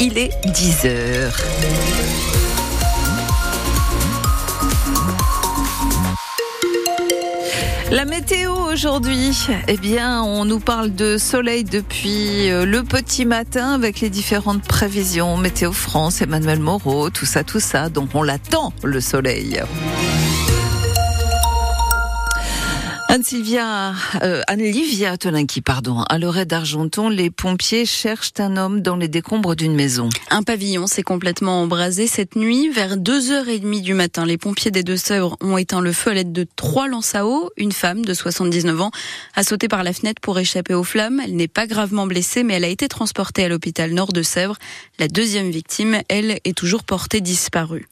Il est 10 heures. La météo aujourd'hui, eh bien, on nous parle de soleil depuis euh, le petit matin avec les différentes prévisions. Météo France, Emmanuel Moreau, tout ça, tout ça. Donc on l'attend, le soleil. Anne-Sylvia, euh, Anne-Livia Tolinki, pardon. À l'orée d'Argenton, les pompiers cherchent un homme dans les décombres d'une maison. Un pavillon s'est complètement embrasé cette nuit. Vers 2h30 du matin, les pompiers des Deux-Sèvres ont éteint le feu à l'aide de trois lances à eau. Une femme de 79 ans a sauté par la fenêtre pour échapper aux flammes. Elle n'est pas gravement blessée, mais elle a été transportée à l'hôpital Nord de Sèvres. La deuxième victime, elle, est toujours portée disparue.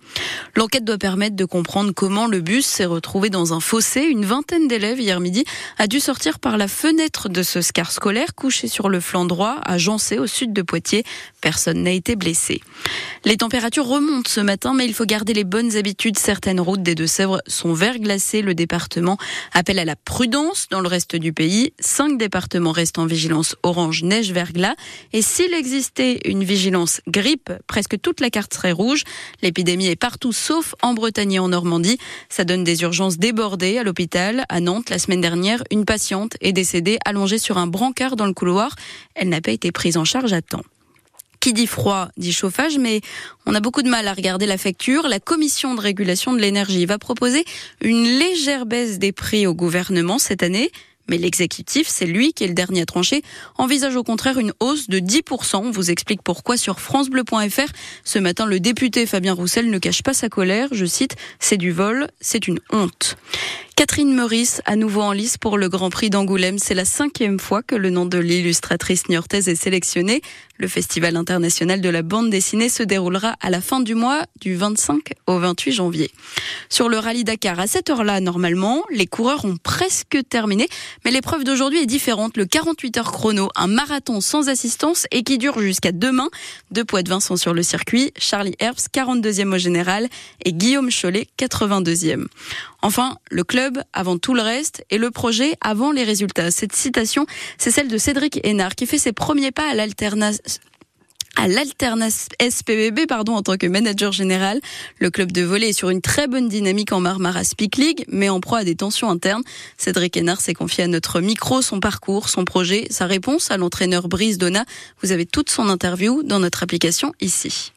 L'enquête doit permettre de comprendre comment le bus s'est retrouvé dans un fossé. Une vingtaine d'élèves hier midi a dû sortir par la fenêtre de ce scar scolaire couché sur le flanc droit à Jancé au sud de Poitiers. Personne n'a été blessé. Les températures remontent ce matin, mais il faut garder les bonnes habitudes. Certaines routes des Deux-Sèvres sont verglacées. Le département appelle à la prudence dans le reste du pays. Cinq départements restent en vigilance orange neige verglas. Et s'il existait une vigilance grippe, presque toute la carte serait rouge. L'épidémie est partout sauf en Bretagne et en Normandie. Ça donne des urgences débordées à l'hôpital. À Nantes, la semaine dernière, une patiente est décédée allongée sur un brancard dans le couloir. Elle n'a pas été prise en charge à temps. Qui dit froid dit chauffage, mais on a beaucoup de mal à regarder la facture. La commission de régulation de l'énergie va proposer une légère baisse des prix au gouvernement cette année. Mais l'exécutif, c'est lui qui est le dernier à trancher, envisage au contraire une hausse de 10%. On vous explique pourquoi sur francebleu.fr. Ce matin, le député Fabien Roussel ne cache pas sa colère. Je cite, c'est du vol, c'est une honte. Catherine Meurice, à nouveau en lice pour le Grand Prix d'Angoulême. C'est la cinquième fois que le nom de l'illustratrice niortaise est sélectionné. Le Festival international de la bande dessinée se déroulera à la fin du mois, du 25 au 28 janvier. Sur le rallye Dakar, à cette heure-là, normalement, les coureurs ont presque terminé, mais l'épreuve d'aujourd'hui est différente. Le 48 heures chrono, un marathon sans assistance et qui dure jusqu'à demain. Deux poids de vin sont sur le circuit. Charlie Herbst, 42e au général, et Guillaume Cholet, 82e. Enfin, le club avant tout le reste et le projet avant les résultats. Cette citation, c'est celle de Cédric Hénard qui fait ses premiers pas à l'alternance à l'alternance SPBB pardon en tant que manager général. Le club de volley est sur une très bonne dynamique en Marmara Speak League, mais en proie à des tensions internes. Cédric Hénard s'est confié à notre micro son parcours, son projet, sa réponse à l'entraîneur Brice Donna. Vous avez toute son interview dans notre application ici.